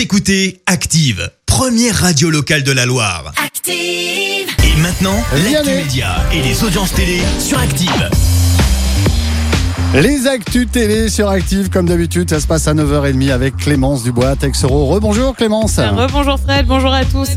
Vous écoutez Active, première radio locale de la Loire. Active. Et maintenant, l'actu média et les audiences télé sur Active. Les actus télé sur Active, comme d'habitude, ça se passe à 9h30 avec Clémence Dubois, Texero. Rebonjour Clémence. Rebonjour Fred, bonjour à tous.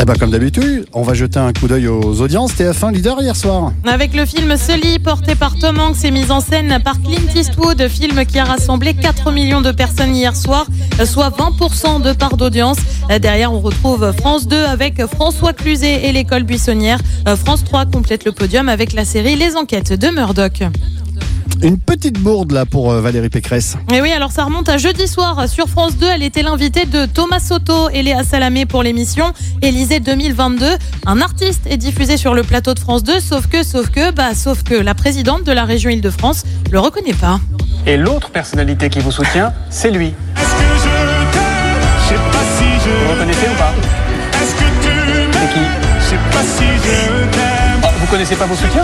Eh ben, comme d'habitude, on va jeter un coup d'œil aux audiences. TF1 leader hier soir. Avec le film Sully, porté par Tom Hanks et mis en scène par Clint Eastwood, film qui a rassemblé 4 millions de personnes hier soir, soit 20% de part d'audience. Derrière, on retrouve France 2 avec François Cluzet et l'école buissonnière. France 3 complète le podium avec la série Les enquêtes de Murdoch. Une petite bourde là pour euh, Valérie Pécresse. Et oui, alors ça remonte à jeudi soir sur France 2. Elle était l'invitée de Thomas Soto et Léa Salamé pour l'émission Élysée 2022. Un artiste est diffusé sur le plateau de France 2, sauf que, sauf que, bah, sauf que la présidente de la région Île-de-France le reconnaît pas. Et l'autre personnalité qui vous soutient, c'est lui. Est-ce que je t'aime Je sais pas si je Vous reconnaissez ou pas? Est-ce que tu m'aimes? C'est qui? Je sais pas si je t'aime Ah, Vous connaissez pas vos soutiens?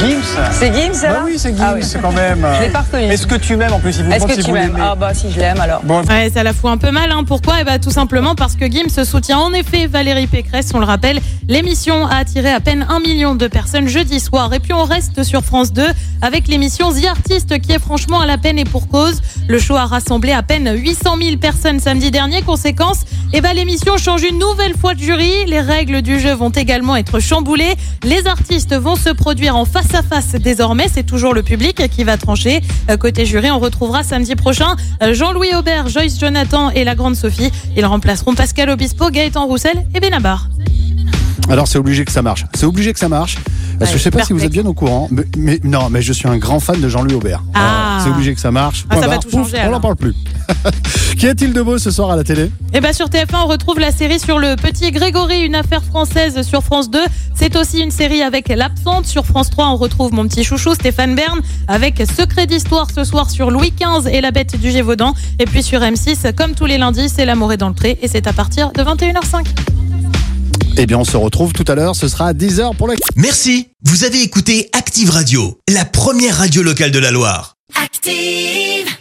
Gims? C'est Gims, ça Bah oui, c'est Gims, Ah oui. quand même. Je l'ai pas reconnu. Est-ce que tu m'aimes en plus il vous Est-ce que si tu m'aimes. Ah bah si je l'aime alors. Bon, Ouais, ça la fout un peu mal. Hein. Pourquoi? Eh ben, tout simplement parce que Gims soutient en effet Valérie Pécresse. On le rappelle, l'émission a attiré à peine un million de personnes jeudi soir. Et puis on reste sur France 2 avec l'émission The Artist qui est franchement à la peine et pour cause. Le show a rassemblé à peine 800 000 personnes samedi dernier. Conséquence, eh ben, l'émission change une nouvelle fois de jury. Les règles du jeu vont également être chamboulées. Les artistes vont se produire en face à face désormais. C'est toujours le public qui va trancher. Euh, Côté jury, on retrouvera samedi prochain euh, Jean-Louis Aubert, Joyce Jonathan et la grande Sophie. Ils remplaceront Pascal Obispo, Gaëtan Roussel et Benabar. Alors c'est obligé que ça marche. C'est obligé que ça marche. Parce que je sais pas si vous êtes bien au courant, mais, mais- non, mais je suis un grand fan de Jean-Louis Aubert. Ah. C'est obligé que ça marche. Ah, Point ça va barre. tout changer, Ouf, on n'en parle plus. Qu'y a-t-il de beau ce soir à la télé? Et bien sur TF1, on retrouve la série sur le petit Grégory, une affaire française sur France 2. C'est aussi une série avec l'absente. Sur France 3, on retrouve mon petit chouchou Stéphane Bern avec Secret d'histoire ce soir sur Louis XV et la bête du Gévaudan. Et puis sur M6, comme tous les lundis, c'est L'amour est dans le pré et c'est à partir de 21h05. Eh bien, on se retrouve tout à l'heure. Ce sera à 10h pour la. Merci. Vous avez écouté Active Radio, la première radio locale de la Loire. Active.